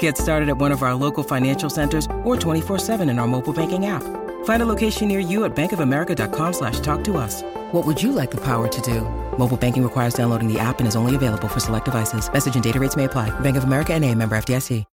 Get started at one of our local financial centers or 24-7 in our mobile banking app. Find a location near you at bankofamerica.com slash talk to us. What would you like the power to do? Mobile banking requires downloading the app and is only available for select devices. Message and data rates may apply. Bank of America and a member FDIC.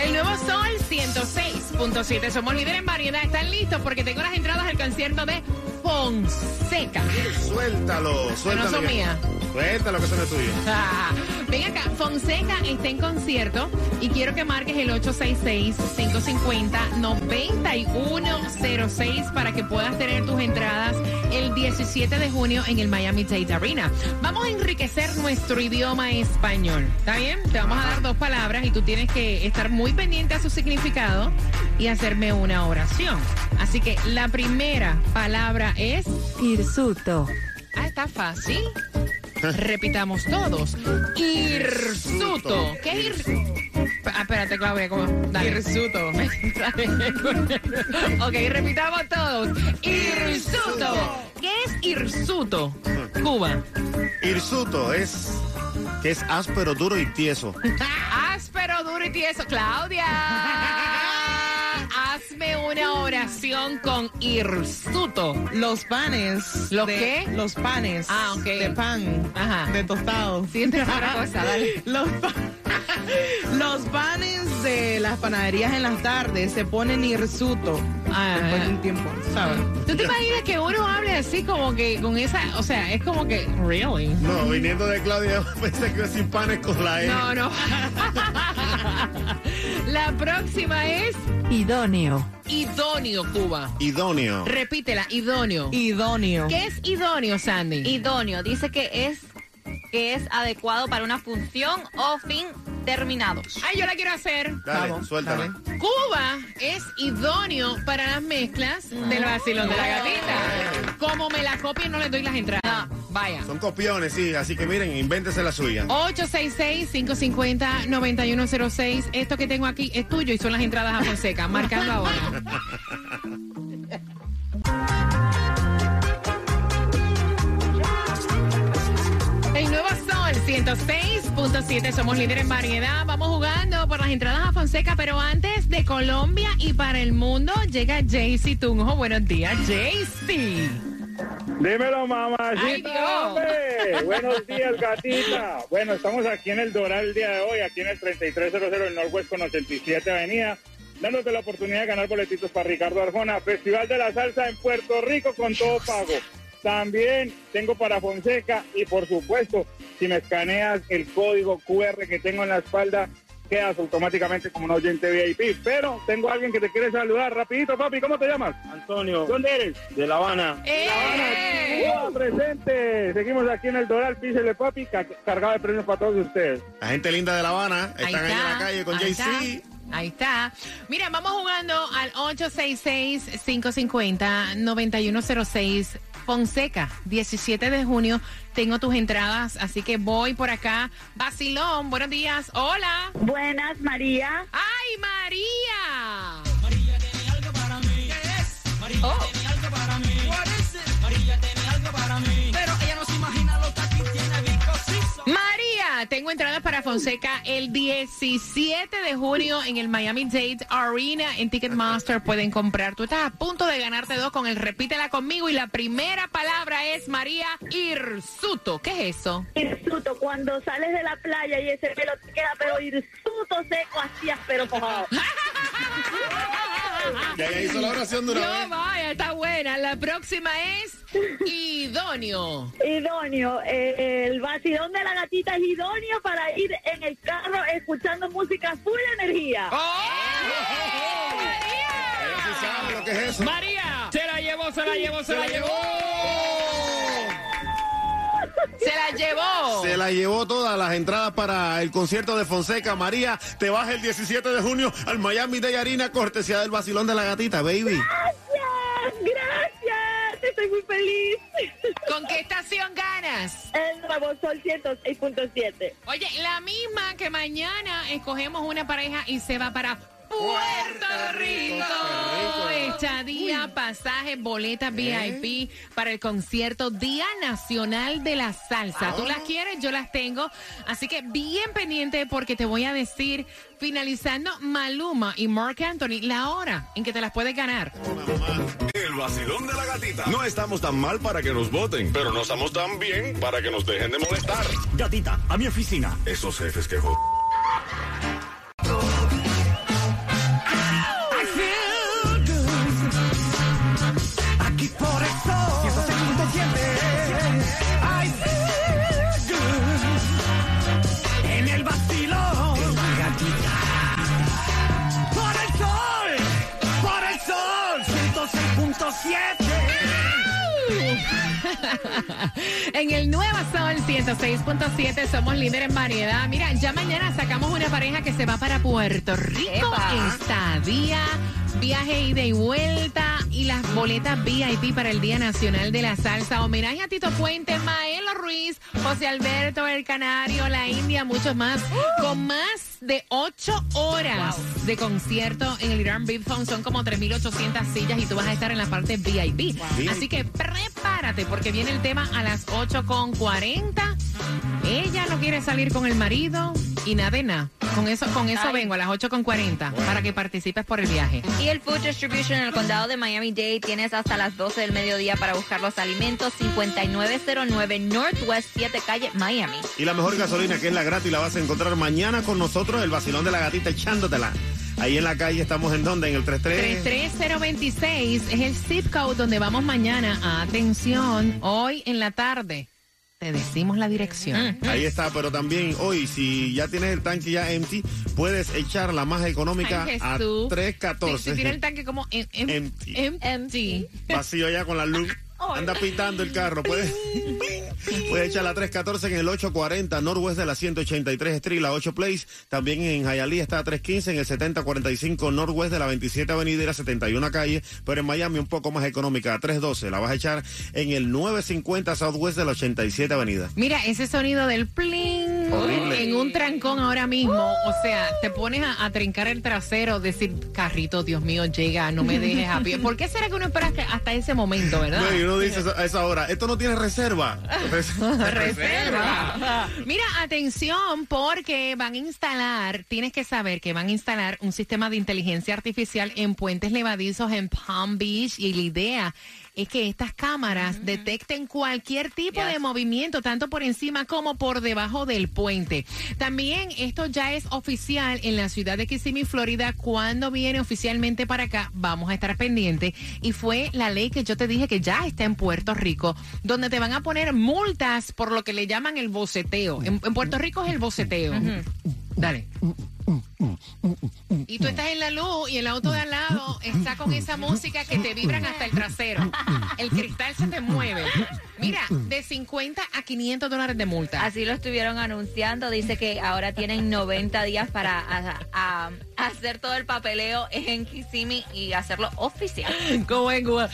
El nuevo Sol 106.7. Somos líderes en variedad. ¿Están listos? Porque tengo las entradas al concierto de Fonseca. Suéltalo, suéltalo. son mías. Suéltalo, que eso no es tuyo. Ah, Ven acá, Fonseca está en concierto y quiero que marques el 866-550-9106 para que puedas tener tus entradas el 17 de junio en el Miami Dade Arena. Vamos a enriquecer nuestro idioma español. ¿Está bien? Te vamos a dar dos palabras y tú tienes que estar muy pendiente a su significado y hacerme una oración. Así que la primera palabra es Hirsuto. Ah, está fácil. Repitamos todos. Hirsuto. ¿Qué es ir... Ah, espérate, Claudia, ¿cómo? Dale. Hirsuto. ok, repitamos todos. Hirsuto. ¿Qué es hirsuto? Cuba. Hirsuto es que es áspero, duro y tieso. Áspero, duro y tieso. Claudia. Hazme una oración con hirsuto. Los panes. ¿Los de- qué? Los panes. Ah, ok. De pan. Ajá. De tostado. Siente otra cosa, dale. Los, pa- los panes de las panaderías en las tardes se ponen hirsuto Ah, después de un tiempo, ¿sabes? ¿Tú te imaginas que uno hable así como que con esa, o sea, es como que, really? No, viniendo de Claudia, pensé que sin panes con la E. No, no. La próxima es Idóneo. idóneo, Cuba. Idóneo. Repítela, idóneo. Idóneo. ¿Qué es idóneo, Sandy? idóneo. Dice que es que es adecuado para una función o fin terminado. Ay, yo la quiero hacer. Dale, Vamos, suéltala. Cuba es idóneo para las mezclas del vacilón de la gatita. Como me la copien, no les doy las entradas. Vaya. Son copiones, sí, así que miren, invéntese la suya. 866-550-9106. Esto que tengo aquí es tuyo y son las entradas a Fonseca. Marcando ahora. 106.7. Somos líderes en variedad. Vamos jugando por las entradas a Fonseca. Pero antes de Colombia y para el mundo, llega Jaycee Tunjo. Buenos días, Jaycee. Dímelo, mamacita. Hombre. Buenos días, gatita. Bueno, estamos aquí en el Doral el día de hoy, aquí en el 3300 del Northwest con 87 Avenida, dándote la oportunidad de ganar boletitos para Ricardo Arjona, Festival de la Salsa en Puerto Rico con todo pago. También tengo para Fonseca y por supuesto, si me escaneas el código QR que tengo en la espalda, quedas automáticamente como un oyente VIP. Pero tengo a alguien que te quiere saludar. Rapidito, papi, ¿cómo te llamas? Antonio. ¿Dónde eres? De La Habana. ¡Eh! Cuba presente. Seguimos aquí en el Doral, písele papi, ca- cargado de premios para todos ustedes. La gente linda de La Habana Ahí están ahí en la calle con está, Ahí está. Mira, vamos jugando al 866-550-9106. Fonseca, 17 de junio. Tengo tus entradas, así que voy por acá. Basilón, buenos días. Hola. Buenas, María. ¡Ay, María! María tiene algo para mí. ¿Qué es? María Fonseca el 17 de junio en el Miami Dade Arena en Ticketmaster. Pueden comprar. Tú estás a punto de ganarte dos con el Repítela conmigo y la primera palabra es María Irsuto. ¿Qué es eso? Hirsuto, cuando sales de la playa y ese pelo te queda, pero hirsuto seco, así pero mojado. Ya ella hizo la oración de una No, vez. vaya, está buena. La próxima es idóneo. Idóneo, eh, el vacilón de la gatita es idóneo para ir en el carro escuchando música full energía. ¡Oh! Ella sí sabe lo que es eso. María, se la llevó, se la llevó, se la llevó. Se la llevó. Se la llevó todas las entradas para el concierto de Fonseca. María, te vas el 17 de junio al Miami de Yarina, cortesía del vacilón de la gatita, baby. Gracias, gracias. Estoy muy feliz. ¿Con qué estación ganas? El Nuevo Sol 106.7. Oye, la misma que mañana escogemos una pareja y se va para Puerto Rico. Estadía, pasaje, boletas VIP para el concierto Día Nacional de la Salsa. Tú las quieres, yo las tengo. Así que bien pendiente porque te voy a decir, finalizando Maluma y Mark Anthony, la hora en que te las puedes ganar. El vacilón de la gatita. No estamos tan mal para que nos voten, pero no estamos tan bien para que nos dejen de molestar. Gatita, a mi oficina. Esos jefes que En el Nueva Sol 106.7 somos líderes en variedad. Mira, ya mañana sacamos una pareja que se va para Puerto Rico. Epa. Estadía, viaje ida y vuelta y las boletas VIP para el Día Nacional de la Salsa. Homenaje a Tito Puente, Maelo Ruiz, José Alberto, El Canario, La India, muchos más. Con más de ocho horas de concierto en el Irán Big Fund. Son como 3.800 sillas y tú vas a estar en la parte VIP. Así que prepárate porque viene el tema a las 8.40. Ella no quiere salir con el marido y nada de nada. Con eso, con eso Ay. vengo a las 8.40 para que participes por el viaje. Y el Food Distribution en el condado de Miami-Dade tienes hasta las 12 del mediodía para buscar los alimentos. 5909 Northwest 7 Calle, Miami. Y la mejor gasolina, que es la gratis, la vas a encontrar mañana con nosotros, el vacilón de la gatita, echándotela. Ahí en la calle estamos en donde, en el 33. 33026 es el zip code donde vamos mañana. Atención, hoy en la tarde te decimos la dirección. Ahí está, pero también hoy, si ya tienes el tanque ya empty, puedes echar la más económica Ay, a Jesús. Si, 314. si tiene el tanque como em- em- Empty. em- empty. Vacío ya con la luz. Anda pitando el carro. Puedes, puedes echar la 314 en el 840 Northwest de la 183 Street, la 8 Place. También en Hialeah está a 315 en el 7045 Northwest de la 27 Avenida y la 71 Calle. Pero en Miami un poco más económica, a 312. La vas a echar en el 950 Southwest de la 87 Avenida. Mira, ese sonido del pling Horrible. en un trancón ahora mismo. O sea, te pones a, a trincar el trasero, decir, carrito, Dios mío, llega, no me dejes a pie. ¿Por qué será que uno espera hasta- ese momento, verdad? No, uno dice a esa hora, esto no tiene reserva. Reserva. Mira, atención, porque van a instalar, tienes que saber que van a instalar un sistema de inteligencia artificial en puentes levadizos en Palm Beach y la idea es que estas cámaras detecten cualquier tipo de movimiento, tanto por encima como por debajo del puente. También esto ya es oficial en la ciudad de Kissimmee, Florida. Cuando viene oficialmente para acá, vamos a estar pendientes. Y fue la ley que yo te dije que ya está en Puerto Rico, donde te van a poner multas por lo que le llaman el boceteo. En, en Puerto Rico es el boceteo. Dale. Y tú estás en la luz y el auto de al lado está con esa música que te vibran hasta el trasero. El cristal se te mueve. Mira, de 50 a 500 dólares de multa. Así lo estuvieron anunciando. Dice que ahora tienen 90 días para a- a- a hacer todo el papeleo en Kissimmee y hacerlo oficial. Como en Cuba.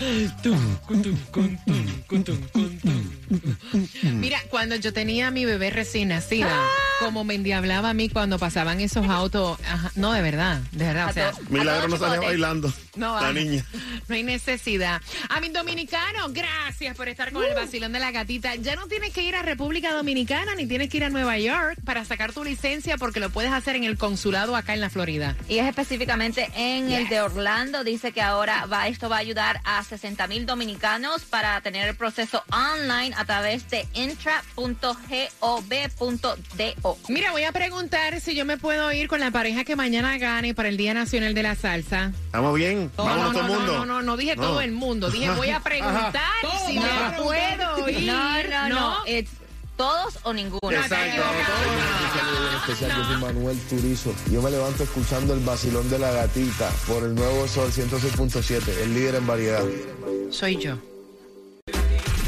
Mira, cuando yo tenía a mi bebé recién nacida, como me endiablaba a mí cuando pasaban esos autos. Ajá, no, de verdad, de verdad. O sea, Milagro no sale bailando. no, la niña. no hay necesidad. A mis dominicanos, gracias por estar con el vacilón de la gatita. Ya no tienes que ir a República Dominicana ni tienes que ir a Nueva York para sacar tu licencia porque lo puedes hacer en el consulado acá en la Florida. Y es específicamente en el de Orlando. Dice que ahora va, esto va a ayudar a 60 mil dominicanos para tener el proceso online a través de intra.gov.do. Mira, voy a preguntar si yo me puedo ir con la pareja que mañana gane para el Día Nacional de la Salsa. ¿Estamos bien? No, Vámonos no, todo el no, mundo. no, no, no dije No. todo el mundo. Dije, voy a preguntar Ajá. si me puedo ir. No, no, no. Todos o ninguno. Exacto. especial, yo soy Manuel Turizo. Yo me levanto escuchando el vacilón de la gatita por el nuevo Sol 106.7, el líder en variedad. Soy yo.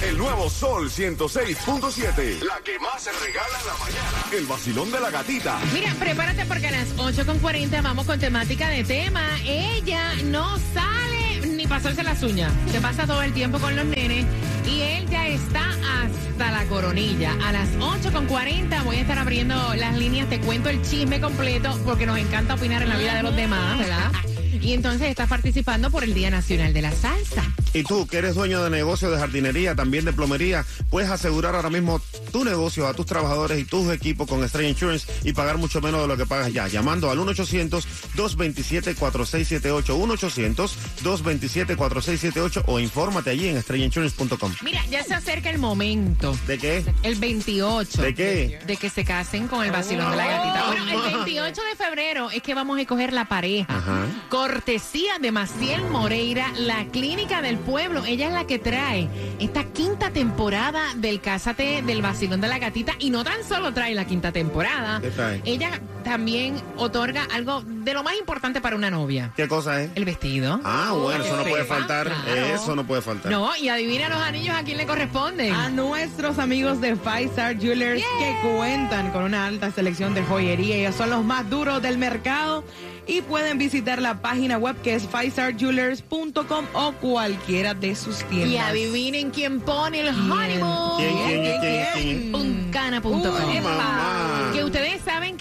El nuevo Sol 106.7. La que más se regala en la mañana. El vacilón de la gatita. Mira, prepárate porque a las 8.40 vamos con temática de tema. Ella no sale ni pasarse las uñas. Se pasa todo el tiempo con los nenes y él ya está hasta la coronilla. A las 8.40 voy a estar abriendo las líneas. Te cuento el chisme completo porque nos encanta opinar en la vida de los demás, ¿verdad? Y entonces estás participando por el Día Nacional de la Salsa. Y tú, que eres dueño de negocio de jardinería, también de plomería, puedes asegurar ahora mismo tu negocio a tus trabajadores y tus equipos con Estrella Insurance y pagar mucho menos de lo que pagas ya. Llamando al 1-800-227-4678. 1-800-227-4678 o infórmate allí en estrellainsurance.com. Mira, ya se acerca el momento. ¿De qué? El 28. ¿De qué? De que se casen con el vacilón de la gatita. Bueno, el 28 de febrero es que vamos a escoger la pareja. Ajá. Cortesía de Maciel Moreira, la clínica del pueblo. Ella es la que trae esta quinta temporada del Cásate del vacilón de la gatita. Y no tan solo trae la quinta temporada. ¿Qué trae? Ella también otorga algo de lo más importante para una novia. ¿Qué cosa es? El vestido. Ah, bueno, eso no puede faltar. claro. Eso no puede faltar. No, y adivina los anillos a quién le corresponden. A nuestros amigos de Five Star Jewelers que cuentan con una alta selección de joyería. Ellos son los más duros del mercado y pueden visitar la página web que es fivestarjewelers.com o cualquiera de sus tiendas. Y adivinen quién pone el honeymoon. ¿Quién, quién, quién, quién, quién? Puncana.com. Uy, mamá. Que ustedes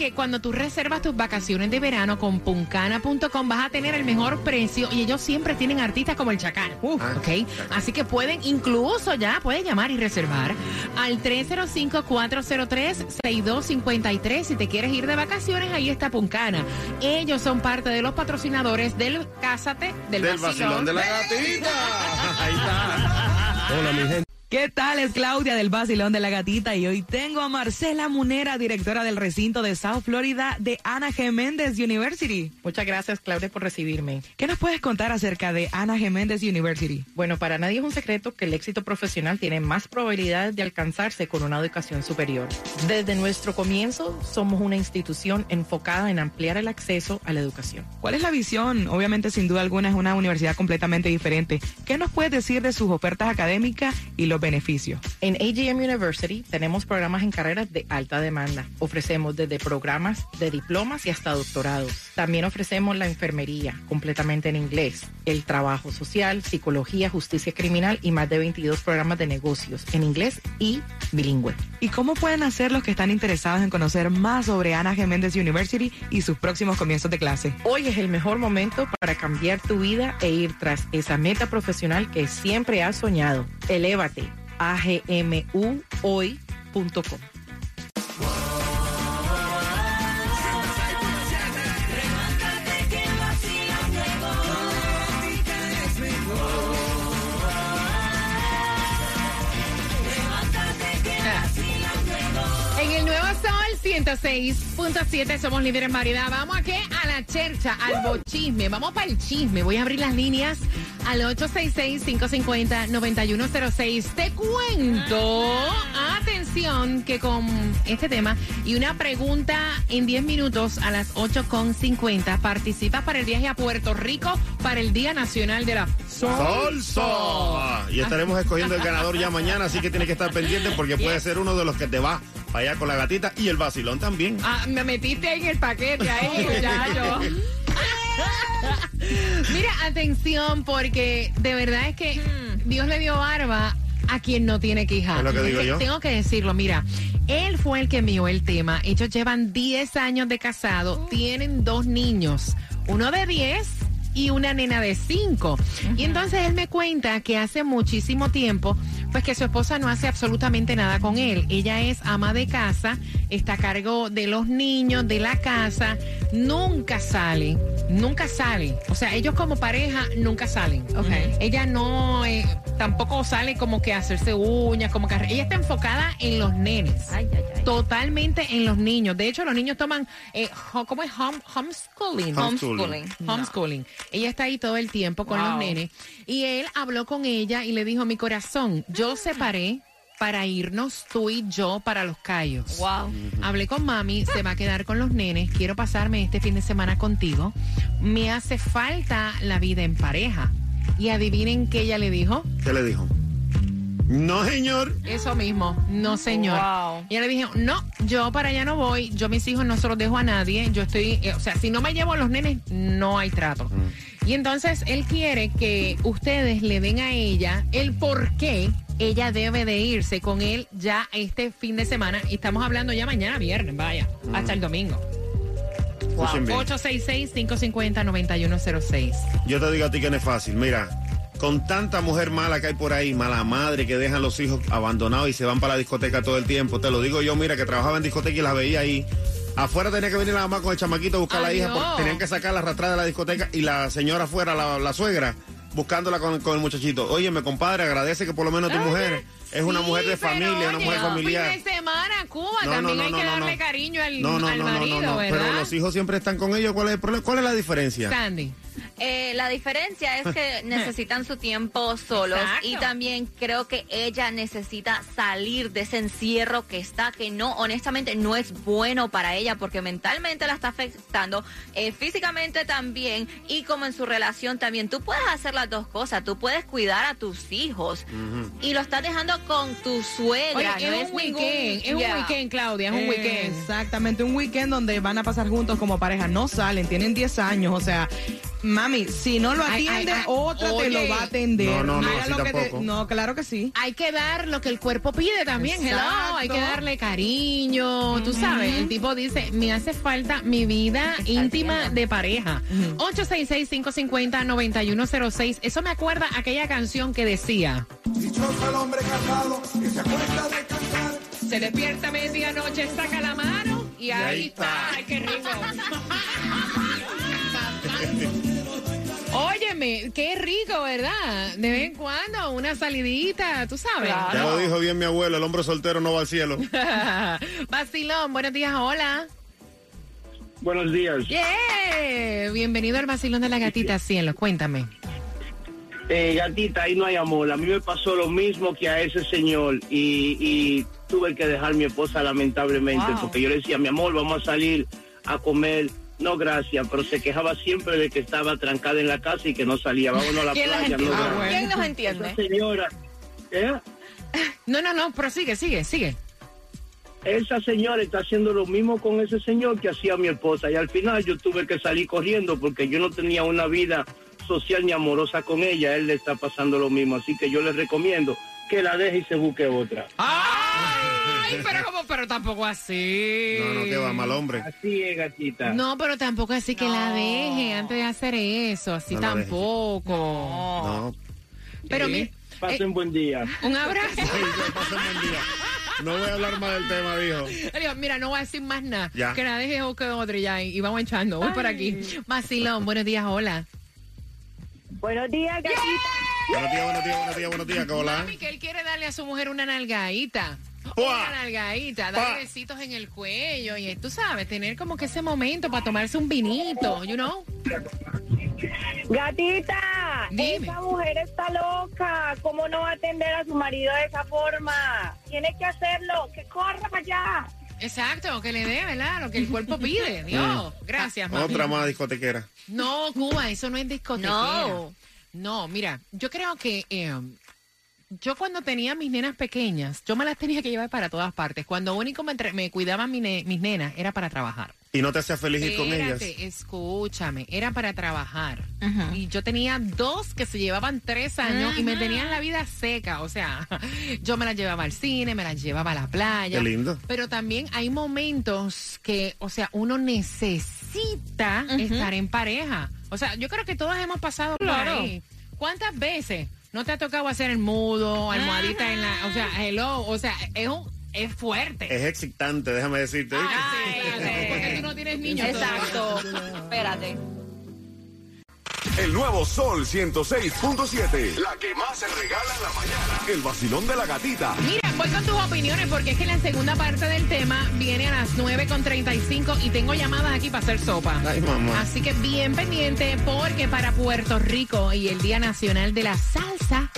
que cuando tú reservas tus vacaciones de verano con puncana.com vas a tener el mejor precio y ellos siempre tienen artistas como el Chacal. Ah, ¿ok? Así que pueden, incluso ya, pueden llamar y reservar al 305-403-6253. Si te quieres ir de vacaciones, ahí está Puncana. Ellos son parte de los patrocinadores del Cásate del, Del vacilón de la gatita. Ahí está. Hola, mi gente. ¿Qué tal? Es Claudia del Basilón de la Gatita y hoy tengo a Marcela Munera, directora del recinto de South Florida de Ana Geméndez University. Muchas gracias, Claudia, por recibirme. ¿Qué nos puedes contar acerca de Ana Geméndez University? Bueno, para nadie es un secreto que el éxito profesional tiene más probabilidades de alcanzarse con una educación superior. Desde nuestro comienzo, somos una institución enfocada en ampliar el acceso a la educación. ¿Cuál es la visión? Obviamente, sin duda alguna, es una universidad completamente diferente. ¿Qué nos puedes decir de sus ofertas académicas y los beneficios? En AGM University tenemos programas en carreras de alta demanda. Ofrecemos desde programas de diplomas y hasta doctorados. También ofrecemos la enfermería completamente en inglés, el trabajo social, psicología, justicia criminal y más de 22 programas de negocios en inglés y bilingüe. ¿Y cómo pueden hacer los que están interesados en conocer más sobre Ana Geméndez University y sus próximos comienzos de clase? Hoy es el mejor momento para cambiar tu vida e ir tras esa meta profesional que siempre has soñado. Elévate a gmuhoy.com. En el Nuevo Sol 106.7 somos líderes en variedad. Vamos a qué? Chercha, al bochisme. Vamos para el chisme. Voy a abrir las líneas al 866-550-9106. Te cuento, atención, que con este tema y una pregunta en 10 minutos a las 8.50 participas para el viaje a Puerto Rico para el Día Nacional de la Salsa. Y estaremos escogiendo el ganador ya mañana, así que tienes que estar pendiente porque puede ser uno de los que te va para allá con la gatita y el vacilón también. Ah, me metiste en el paquete ahí, muchacho. Mira, atención, porque de verdad es que Dios le dio barba a quien no tiene quija. Es lo que digo yo. Tengo que decirlo, mira, él fue el que envió el tema. Ellos llevan 10 años de casado, tienen dos niños, uno de 10 y una nena de 5. Y entonces él me cuenta que hace muchísimo tiempo, pues que su esposa no hace absolutamente nada con él. Ella es ama de casa, está a cargo de los niños, de la casa, nunca sale, nunca sale. O sea, ellos como pareja nunca salen. Ella no, eh, tampoco sale como que a hacerse uñas, como que... Ella está enfocada en los nenes. Totalmente en los niños. De hecho, los niños toman, eh, ¿cómo es? Home- homeschooling. Homeschooling. Homeschooling. Ella está ahí todo el tiempo con los nenes. Y él habló con ella y le dijo, mi corazón, yo separé para irnos tú y yo para los callos. Wow. Hablé con mami, se va a quedar con los nenes, quiero pasarme este fin de semana contigo. Me hace falta la vida en pareja. Y adivinen qué ella le dijo. ¿Qué le dijo? No, señor. Eso mismo, no señor. Wow. Y ella le dije, no, yo para allá no voy, yo mis hijos no se los dejo a nadie, yo estoy, eh, o sea, si no me llevo a los nenes, no hay trato. Y entonces él quiere que ustedes le den a ella el por qué ella debe de irse con él ya este fin de semana. Y estamos hablando ya mañana viernes, vaya, hasta el domingo. Escuchen bien. 866-550-9106. Yo te digo a ti que no es fácil. Mira, con tanta mujer mala que hay por ahí, mala madre que dejan los hijos abandonados y se van para la discoteca todo el tiempo. Te lo digo yo, mira, que trabajaba en discoteca y la veía ahí. Afuera tenía que venir la mamá con el chamaquito a buscar a la hija porque tenían que sacarla arrastrada de la discoteca y la señora afuera, la, la suegra, buscándola con, con el muchachito. Oye, mi compadre, agradece que por lo menos tu mujer es una Sí, mujer de familia, una mujer familiar. Fin de semana, Cuba, No, también no, no, hay no, que no, darle no. cariño al, No, no, al no, no, marido, pero los hijos siempre están con ellos. ¿Cuál es el problema? ¿Cuál es la diferencia? Sandy. Eh, la diferencia es que necesitan su tiempo solos Exacto. y también creo que ella necesita salir de ese encierro que está, que no, honestamente no es bueno para ella porque mentalmente la está afectando, eh, físicamente también y como en su relación también. Tú puedes hacer las dos cosas, tú puedes cuidar a tus hijos y lo estás dejando con tu Oye, suegra. es no un ningún- weekend, es Yeah. un weekend, Claudia, es un weekend. Exactamente, un weekend donde van a pasar juntos como pareja. No salen, tienen 10 años, o sea, mami, si no lo Ay, atiende, ay, ay, otra te lo va a atender. No, no, no, Haga así lo que te- tampoco. no, claro que sí. Hay que dar lo que el cuerpo pide también, hello. Hay que darle cariño. Tú sabes, el tipo dice, me hace falta mi vida íntima de pareja. 866-550-9106. Eso me acuerda aquella canción que decía. Se despierta a medianoche, saca la mano y ahí, ahí está. está. Ay, qué rico. Óyeme, qué rico, ¿verdad? De vez en cuando, una salidita, tú sabes. Ya lo dijo bien mi abuelo, el hombre soltero no va al cielo. Vacilón, buenos días, hola. Buenos días. Yeah. Bienvenido al Vacilón de la Gatita Cielo, cuéntame. Eh, gatita, ahí no hay amor. A mí me pasó lo mismo que a ese señor y, y tuve que dejar a mi esposa lamentablemente Wow. porque yo le decía, mi amor, vamos a salir a comer. No, gracias, pero se quejaba siempre de que estaba trancada en la casa y que no salía. Vámonos a la ¿Quién, los playa. No, bueno. ¿Quién los entiende? Esa señora, ¿eh? No, no, no, prosigue, sigue, sigue. esa señora está haciendo lo mismo con ese señor que hacía mi esposa y al final yo tuve que salir corriendo porque yo no tenía una vida social ni amorosa con ella, él le está pasando lo mismo, así que yo le recomiendo que la deje y se busque otra. Ay, pero como, pero tampoco así. No, no, que va, mal hombre. Así es, gatita. No, pero tampoco así que la deje antes de hacer eso, así No tampoco. No. Pero Sí, mi- Pasen buen día. un abrazo. Ay, que pasen buen día. No voy a hablar más del tema, dijo. Mira, no voy a decir más nada. Ya. Que la deje o que otro ya. Y vamos echando. Voy por aquí. Vacilón, buenos días, hola. Buenos días, gatita. Buenos días, buenos días, buenos días, buenos días, ¿qué hola? Mami, que él quiere darle a su mujer una nalgadita. Una nalgadita, darle besitos en el cuello y tú sabes, tener como que ese momento para tomarse un vinito, you know? Gatita, Dime. esa mujer está loca. ¿Cómo no va a atender a su marido de esa forma? Tiene que hacerlo. Que corra para allá. Exacto, que le dé, ¿verdad? Lo que el cuerpo pide. Dios, gracias, mami. Otra más discotequera. No, Cuba, eso no es discotequera. No. No, mira, yo creo que eh, yo cuando tenía mis nenas pequeñas, yo me las tenía que llevar para todas partes. Cuando único me, entre- me cuidaban mi ne- mis nenas era para trabajar. Y no te hacía feliz ir con ellas. Escúchame, era para trabajar. Y yo tenía dos que se llevaban tres años y me tenían la vida seca. O sea, yo me las llevaba al cine, me las llevaba a la playa. Qué lindo. Pero también hay momentos que, o sea, uno necesita estar en pareja. O sea, yo creo que todos hemos pasado Claro. por ahí. ¿Cuántas veces no te ha tocado hacer el mudo, almohadita en la, o sea, hello, o sea, es un, es fuerte. Es excitante, déjame decirte. Ay, espérate, porque tú no tienes niños. Exacto. Espérate. El nuevo Sol 106.7. La que más se regala en la mañana. El vacilón de la gatita. Mira, voy con tus opiniones porque es que la segunda parte del tema viene a las 9.35 y tengo llamadas aquí para hacer sopa. Ay, mamá. Así que bien pendiente porque para Puerto Rico y el Día Nacional de la Salsa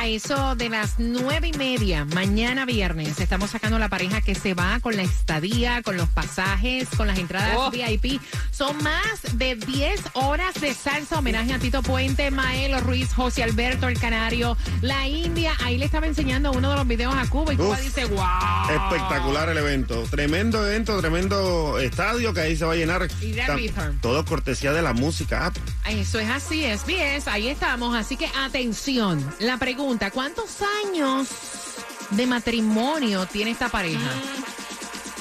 A eso de las nueve y media, mañana viernes, estamos sacando la pareja que se va con la estadía, con los pasajes, con las entradas Oh. VIP. Son más de 10 horas de salsa, homenaje a Tito Puente, Maelo Ruiz, José Alberto, el Canario, la India. Ahí le estaba enseñando uno de los videos a Cuba y Cuba Uf. dice, wow. Espectacular el evento. Tremendo evento, tremendo estadio que ahí se va a llenar. Y. Todo cortesía de la música. Eso es así, es bien, ahí estamos. Así que atención, la pregunta, ¿cuántos años de matrimonio tiene esta pareja?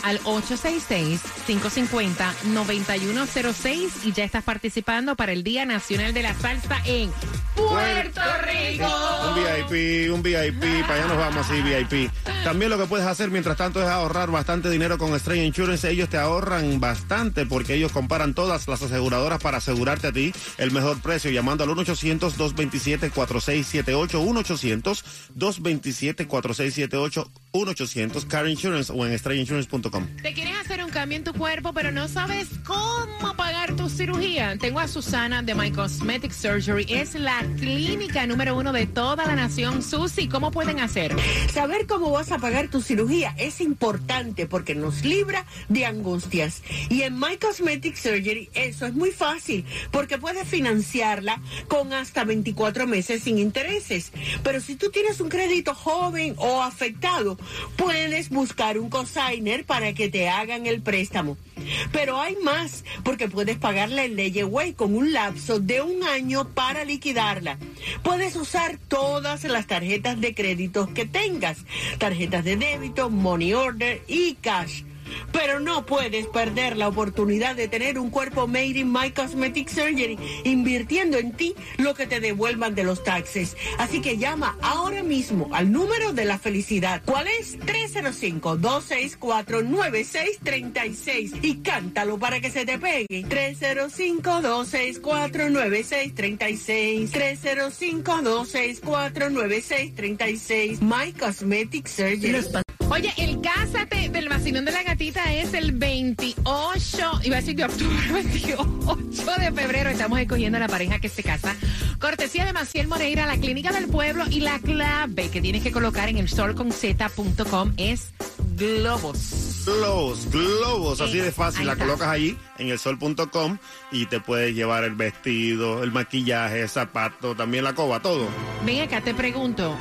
Al 866-550-9106 y ya estás participando para el Día Nacional de la Salsa en Puerto Rico. Un VIP, un VIP, para allá nos vamos así, VIP. También lo que puedes hacer mientras tanto es ahorrar bastante dinero con Stray Insurance. Ellos te ahorran bastante porque ellos comparan todas las aseguradoras para asegurarte a ti el mejor precio llamando al 1-800-227-4678, 1-800-227-4678, 1-800 Car Insurance o en StrayInsurance.com. ¿Te quieres hacer un cambio en tu cuerpo, pero no sabes cómo pagar tu cirugía? Tengo a Susana de My Cosmetic Surgery. Es la clínica número uno de toda la nación. Susi, ¿cómo pueden hacer? Saber cómo vas a pagar tu cirugía es importante porque nos libra de angustias. Y en My Cosmetic Surgery eso es muy fácil porque puedes financiarla con hasta 24 meses sin intereses. Pero si tú tienes un crédito joven o afectado, puedes buscar un cosigner para que te hagan el préstamo. Pero hay más, porque puedes pagarla en Layaway con un lapso de un año para liquidarla. Puedes usar todas las tarjetas de crédito que tengas, tarjetas de débito, money order y cash. Pero no puedes perder la oportunidad de tener un cuerpo made in My Cosmetic Surgery, invirtiendo en ti lo que te devuelvan de los taxes. Así que llama ahora mismo al número de la felicidad. ¿Cuál es? 305-264-9636. Y cántalo para que se te pegue. 305-264-9636. 305-264-9636. My Cosmetic Surgery. Oye, el Cásate del vacilón de la gatita es el 28, iba a decir de octubre, 28 de febrero. Estamos escogiendo a la pareja que se casa. Cortesía de Maciel Moreira, la clínica del pueblo. Y la clave que tienes que colocar en el solconzeta.com es globos. Globos, globos, así de fácil. La colocas allí en el sol.com y te puedes llevar el vestido, el maquillaje, el zapato, también la coba, todo. Ven acá, te pregunto.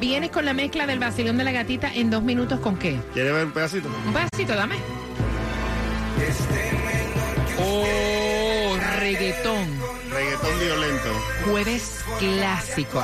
¿Vienes con la mezcla del vacilón de la gatita en dos minutos con qué? ¿Quieres ver un pedacito? Un pedacito, dame. Oh, reggaetón. Reggaetón violento. Jueves clásico.